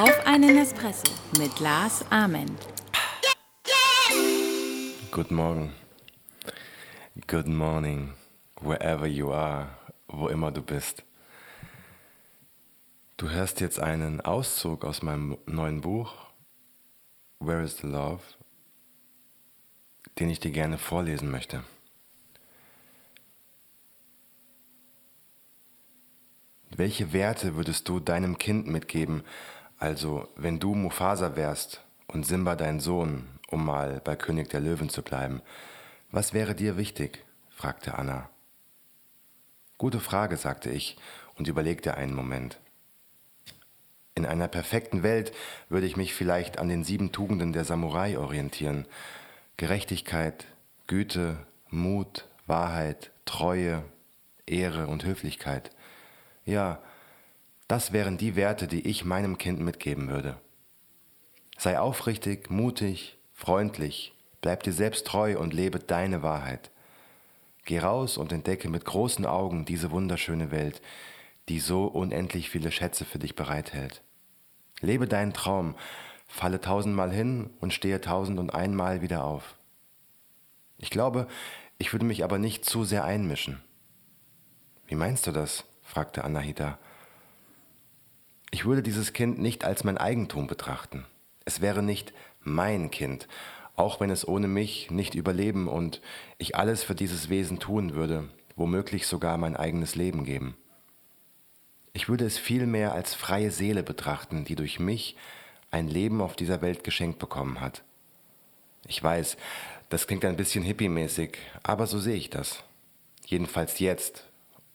Auf einen Espresso mit Lars Amen. Guten Morgen. Good morning, wherever you are, wo immer du bist. Du hörst jetzt einen Auszug aus meinem neuen Buch, Where is the Love, den ich dir gerne vorlesen möchte. Welche Werte würdest du deinem Kind mitgeben, also wenn du Mufasa wärst und Simba dein Sohn, um mal bei König der Löwen zu bleiben? Was wäre dir wichtig? fragte Anna. Gute Frage, sagte ich und überlegte einen Moment. In einer perfekten Welt würde ich mich vielleicht an den sieben Tugenden der Samurai orientieren. Gerechtigkeit, Güte, Mut, Wahrheit, Treue, Ehre und Höflichkeit. Ja, das wären die Werte, die ich meinem Kind mitgeben würde. Sei aufrichtig, mutig, freundlich, bleib dir selbst treu und lebe deine Wahrheit. Geh raus und entdecke mit großen Augen diese wunderschöne Welt, die so unendlich viele Schätze für dich bereithält. Lebe deinen Traum, falle tausendmal hin und stehe tausend und einmal wieder auf. Ich glaube, ich würde mich aber nicht zu sehr einmischen. Wie meinst du das? Fragte Anahita. Ich würde dieses Kind nicht als mein Eigentum betrachten. Es wäre nicht mein Kind, auch wenn es ohne mich nicht überleben und ich alles für dieses Wesen tun würde, womöglich sogar mein eigenes Leben geben. Ich würde es vielmehr als freie Seele betrachten, die durch mich ein Leben auf dieser Welt geschenkt bekommen hat. Ich weiß, das klingt ein bisschen hippiemäßig, aber so sehe ich das. Jedenfalls jetzt,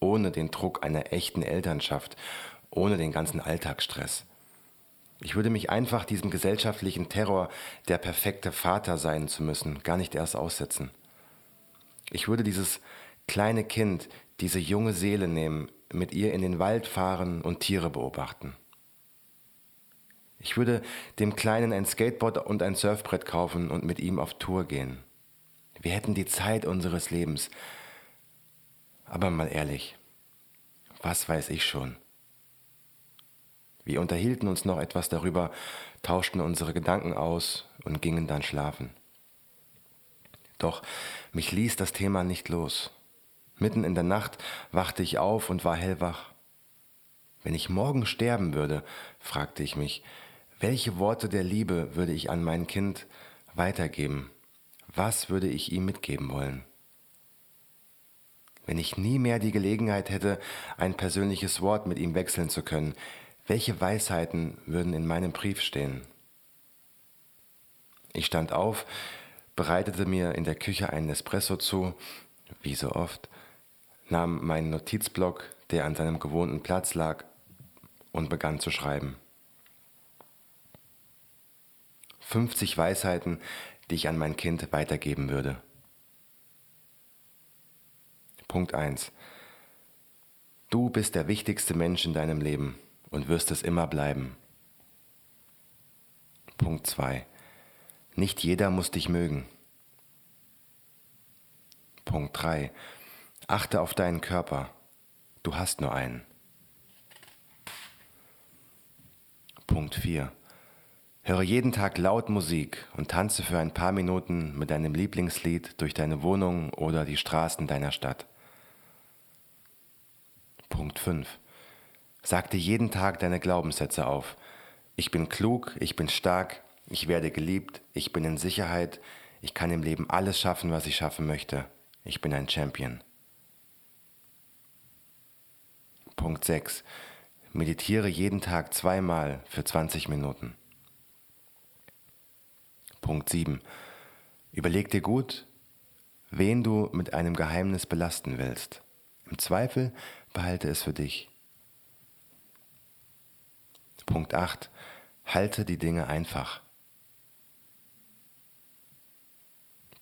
ohne den Druck einer echten Elternschaft, ohne den ganzen Alltagsstress. Ich würde mich einfach diesem gesellschaftlichen Terror, der perfekte Vater sein zu müssen, gar nicht erst aussetzen. Ich würde dieses kleine Kind, diese junge Seele nehmen, mit ihr in den Wald fahren und Tiere beobachten. Ich würde dem Kleinen ein Skateboard und ein Surfbrett kaufen und mit ihm auf Tour gehen. Wir hätten die Zeit unseres Lebens. Aber mal ehrlich, was weiß ich schon? Wir unterhielten uns noch etwas darüber, tauschten unsere Gedanken aus und gingen dann schlafen. Doch mich ließ das Thema nicht los. Mitten in der Nacht wachte ich auf und war hellwach. Wenn ich morgen sterben würde, fragte ich mich, welche Worte der Liebe würde ich an mein Kind weitergeben? Was würde ich ihm mitgeben wollen? Wenn ich nie mehr die Gelegenheit hätte, ein persönliches Wort mit ihm wechseln zu können, welche Weisheiten würden in meinem Brief stehen? Ich stand auf, bereitete mir in der Küche einen Espresso zu, wie so oft, nahm meinen Notizblock, der an seinem gewohnten Platz lag, und begann zu schreiben. 50 Weisheiten, die ich an mein Kind weitergeben würde. Punkt 1. Du bist der wichtigste Mensch in deinem Leben und wirst es immer bleiben. Punkt 2. Nicht jeder muss dich mögen. Punkt 3. Achte auf deinen Körper. Du hast nur einen. Punkt 4. Höre jeden Tag laut Musik und tanze für ein paar Minuten mit deinem Lieblingslied durch deine Wohnung oder die Straßen deiner Stadt. Punkt 5. Sag dir jeden Tag deine Glaubenssätze auf. Ich bin klug, ich bin stark, ich werde geliebt, ich bin in Sicherheit, ich kann im Leben alles schaffen, was ich schaffen möchte. Ich bin ein Champion. Punkt 6. Meditiere jeden Tag zweimal für 20 Minuten. Punkt 7. Überleg dir gut, wen du mit einem Geheimnis belasten willst. Im Zweifel behalte es für dich. Punkt 8. Halte die Dinge einfach.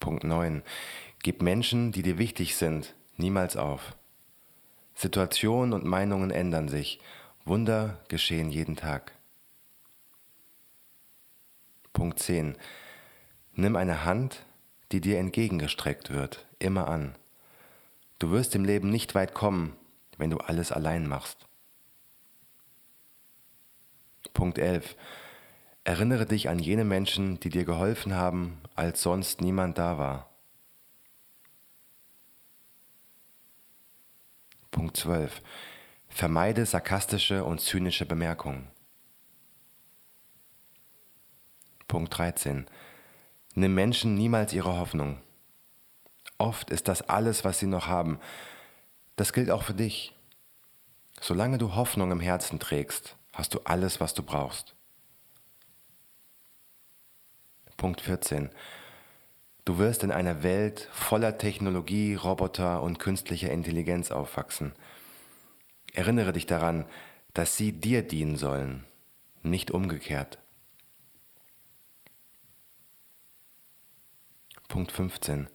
Punkt 9. Gib Menschen, die dir wichtig sind, niemals auf. Situationen und Meinungen ändern sich. Wunder geschehen jeden Tag. Punkt 10. Nimm eine Hand, die dir entgegengestreckt wird, immer an. Du wirst im Leben nicht weit kommen, wenn du alles allein machst. Punkt 11. Erinnere dich an jene Menschen, die dir geholfen haben, als sonst niemand da war. Punkt 12. Vermeide sarkastische und zynische Bemerkungen. Punkt 13. Nimm Menschen niemals ihre Hoffnung. Oft ist das alles, was sie noch haben. Das gilt auch für dich. Solange du Hoffnung im Herzen trägst, hast du alles, was du brauchst. Punkt 14. Du wirst in einer Welt voller Technologie, Roboter und künstlicher Intelligenz aufwachsen. Erinnere dich daran, dass sie dir dienen sollen, nicht umgekehrt. Punkt 15.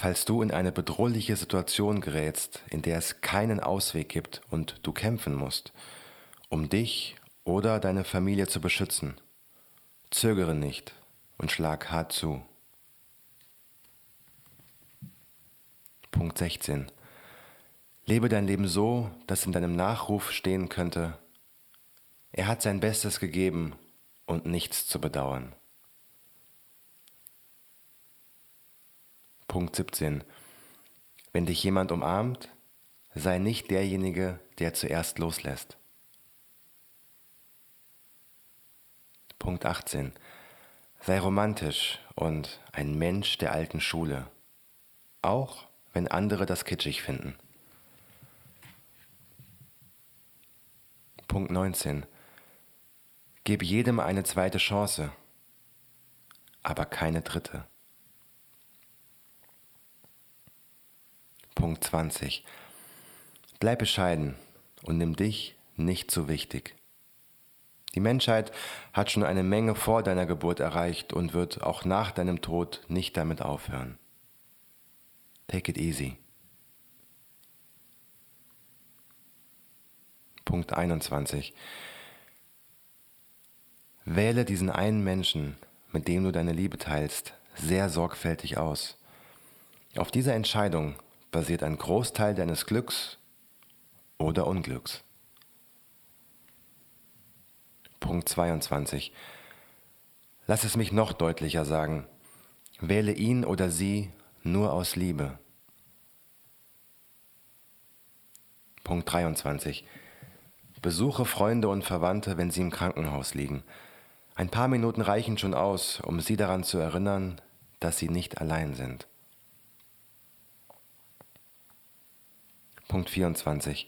Falls du in eine bedrohliche Situation gerätst, in der es keinen Ausweg gibt und du kämpfen musst, um dich oder deine Familie zu beschützen, zögere nicht und schlag hart zu. Punkt 16. Lebe dein Leben so, dass in deinem Nachruf stehen könnte, er hat sein Bestes gegeben und nichts zu bedauern. Punkt 17. Wenn dich jemand umarmt, sei nicht derjenige, der zuerst loslässt. Punkt 18. Sei romantisch und ein Mensch der alten Schule, auch wenn andere das kitschig finden. Punkt 19. Gib jedem eine zweite Chance, aber keine dritte. Punkt 20. Bleib bescheiden und nimm dich nicht zu wichtig. Die Menschheit hat schon eine Menge vor deiner Geburt erreicht und wird auch nach deinem Tod nicht damit aufhören. Take it easy. Punkt 21. Wähle diesen einen Menschen, mit dem du deine Liebe teilst, sehr sorgfältig aus. Auf dieser Entscheidung basiert ein Großteil deines Glücks oder Unglücks. Punkt 22. Lass es mich noch deutlicher sagen. Wähle ihn oder sie nur aus Liebe. Punkt 23. Besuche Freunde und Verwandte, wenn sie im Krankenhaus liegen. Ein paar Minuten reichen schon aus, um sie daran zu erinnern, dass sie nicht allein sind. Punkt 24.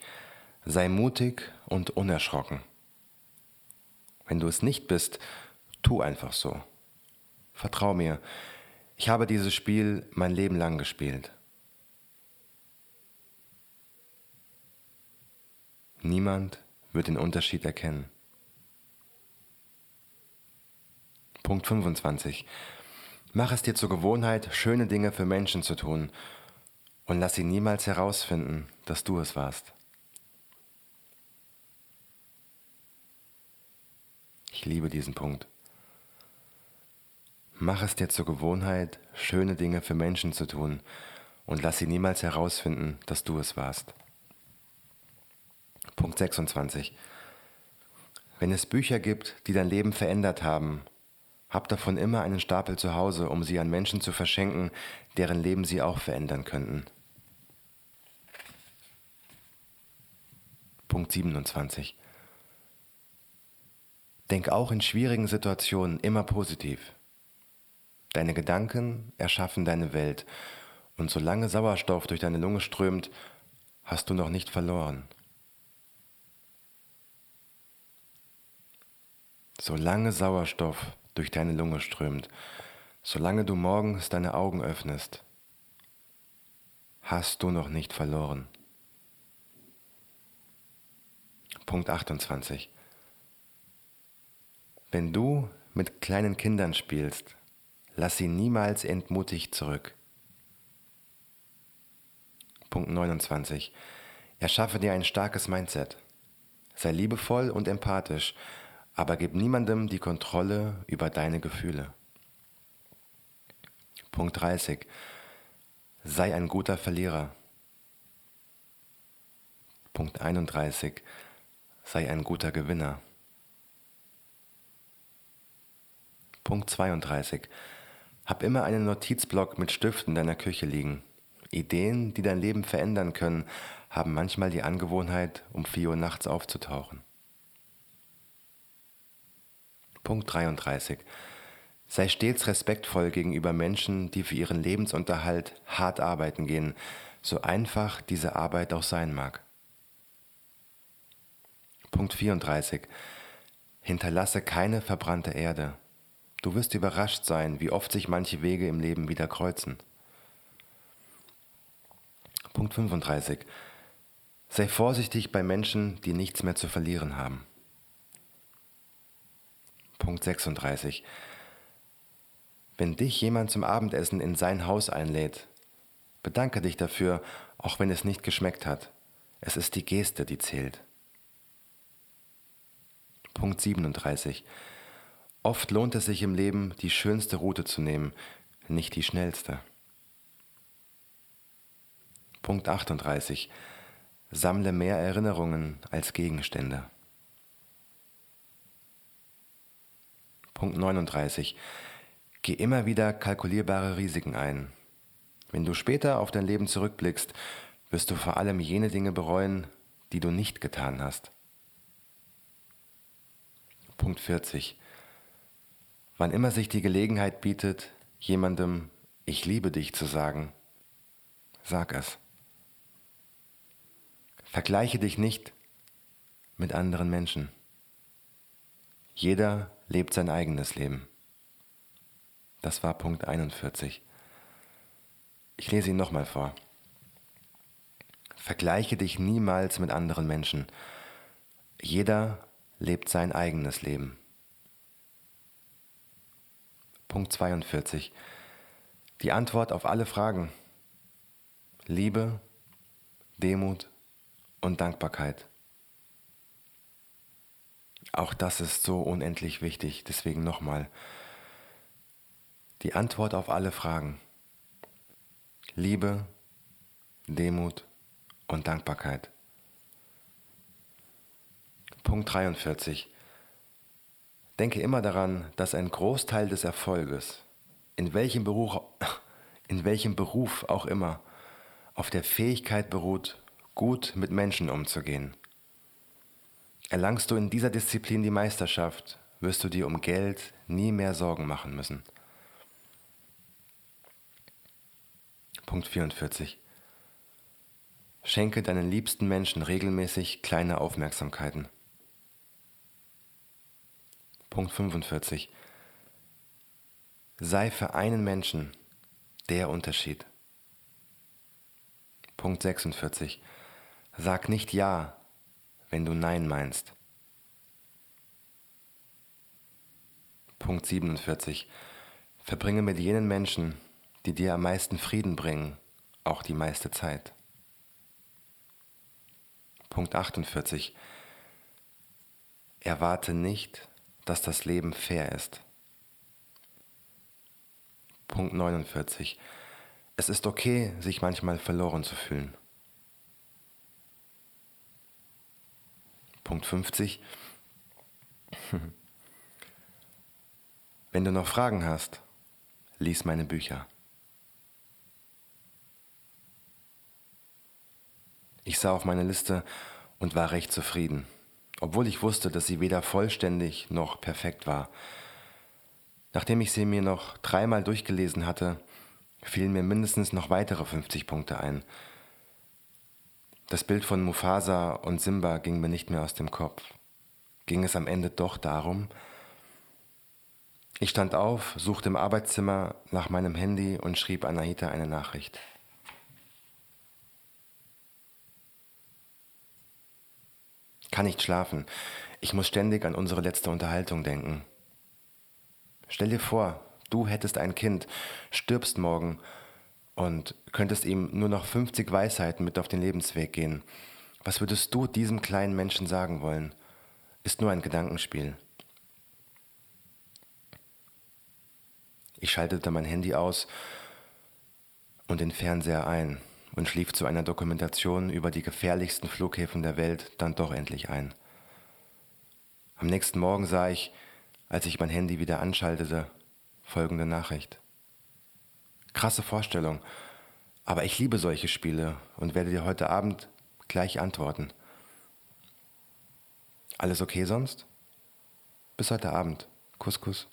Sei mutig und unerschrocken. Wenn du es nicht bist, tu einfach so. Vertrau mir, ich habe dieses Spiel mein Leben lang gespielt. Niemand wird den Unterschied erkennen. Punkt 25. Mach es dir zur Gewohnheit, schöne Dinge für Menschen zu tun und lass sie niemals herausfinden, dass du es warst. Ich liebe diesen Punkt. Mach es dir zur Gewohnheit, schöne Dinge für Menschen zu tun und lass sie niemals herausfinden, dass du es warst. Punkt 26. Wenn es Bücher gibt, die dein Leben verändert haben, hab davon immer einen Stapel zu Hause, um sie an Menschen zu verschenken, deren Leben sie auch verändern könnten. Punkt 27. Denk auch in schwierigen Situationen immer positiv. Deine Gedanken erschaffen deine Welt und solange Sauerstoff durch deine Lunge strömt, hast du noch nicht verloren. Solange Sauerstoff durch deine Lunge strömt, solange du morgens deine Augen öffnest, hast du noch nicht verloren. Punkt 28. Wenn du mit kleinen Kindern spielst, lass sie niemals entmutigt zurück. Punkt 29. Erschaffe dir ein starkes Mindset. Sei liebevoll und empathisch, aber gib niemandem die Kontrolle über deine Gefühle. Punkt 30. Sei ein guter Verlierer. Punkt 31. Sei ein guter Gewinner. Punkt 32. Hab immer einen Notizblock mit Stiften in deiner Küche liegen. Ideen, die dein Leben verändern können, haben manchmal die Angewohnheit, um 4 Uhr nachts aufzutauchen. Punkt 33. Sei stets respektvoll gegenüber Menschen, die für ihren Lebensunterhalt hart arbeiten gehen, so einfach diese Arbeit auch sein mag. Punkt 34. Hinterlasse keine verbrannte Erde. Du wirst überrascht sein, wie oft sich manche Wege im Leben wieder kreuzen. Punkt 35. Sei vorsichtig bei Menschen, die nichts mehr zu verlieren haben. Punkt 36. Wenn dich jemand zum Abendessen in sein Haus einlädt, bedanke dich dafür, auch wenn es nicht geschmeckt hat. Es ist die Geste, die zählt. Punkt 37. Oft lohnt es sich im Leben, die schönste Route zu nehmen, nicht die schnellste. Punkt 38. Sammle mehr Erinnerungen als Gegenstände. Punkt 39. Geh immer wieder kalkulierbare Risiken ein. Wenn du später auf dein Leben zurückblickst, wirst du vor allem jene Dinge bereuen, die du nicht getan hast. Punkt 40. Wann immer sich die Gelegenheit bietet, jemandem Ich liebe dich zu sagen, sag es. Vergleiche dich nicht mit anderen Menschen. Jeder lebt sein eigenes Leben. Das war Punkt 41. Ich lese ihn nochmal vor. Vergleiche dich niemals mit anderen Menschen. Jeder lebt sein eigenes Leben. Punkt 42. Die Antwort auf alle Fragen. Liebe, Demut, und Dankbarkeit. Auch das ist so unendlich wichtig, deswegen nochmal. Die Antwort auf alle Fragen. Liebe, Demut und Dankbarkeit. Punkt 43. Denke immer daran, dass ein Großteil des Erfolges, in welchem Beruf, in welchem Beruf auch immer, auf der Fähigkeit beruht, gut mit Menschen umzugehen. Erlangst du in dieser Disziplin die Meisterschaft, wirst du dir um Geld nie mehr Sorgen machen müssen. Punkt 44. Schenke deinen liebsten Menschen regelmäßig kleine Aufmerksamkeiten. Punkt 45. Sei für einen Menschen der Unterschied. Punkt 46. Sag nicht Ja, wenn du Nein meinst. Punkt 47. Verbringe mit jenen Menschen, die dir am meisten Frieden bringen, auch die meiste Zeit. Punkt 48. Erwarte nicht, dass das Leben fair ist. Punkt 49. Es ist okay, sich manchmal verloren zu fühlen. Punkt 50. Wenn du noch Fragen hast, lies meine Bücher. Ich sah auf meine Liste und war recht zufrieden, obwohl ich wusste, dass sie weder vollständig noch perfekt war. Nachdem ich sie mir noch dreimal durchgelesen hatte, fielen mir mindestens noch weitere 50 Punkte ein, das Bild von Mufasa und Simba ging mir nicht mehr aus dem Kopf. Ging es am Ende doch darum? Ich stand auf, suchte im Arbeitszimmer nach meinem Handy und schrieb Anahita eine Nachricht. Kann nicht schlafen. Ich muss ständig an unsere letzte Unterhaltung denken. Stell dir vor, du hättest ein Kind, stirbst morgen und könntest ihm nur noch 50 Weisheiten mit auf den Lebensweg gehen, was würdest du diesem kleinen Menschen sagen wollen? Ist nur ein Gedankenspiel. Ich schaltete mein Handy aus und den Fernseher ein und schlief zu einer Dokumentation über die gefährlichsten Flughäfen der Welt dann doch endlich ein. Am nächsten Morgen sah ich, als ich mein Handy wieder anschaltete, folgende Nachricht. Krasse Vorstellung, aber ich liebe solche Spiele und werde dir heute Abend gleich antworten. Alles okay sonst? Bis heute Abend. Kuss, Kuss.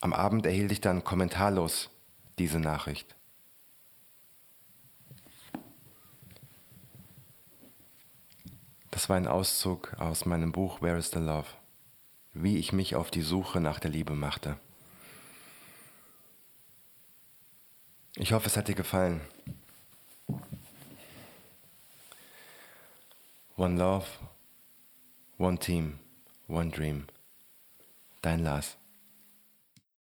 Am Abend erhielt ich dann kommentarlos diese Nachricht. Das war ein Auszug aus meinem Buch Where is the Love? Wie ich mich auf die Suche nach der Liebe machte. Ich hoffe, es hat dir gefallen. One Love, One Team, One Dream. Dein Lars.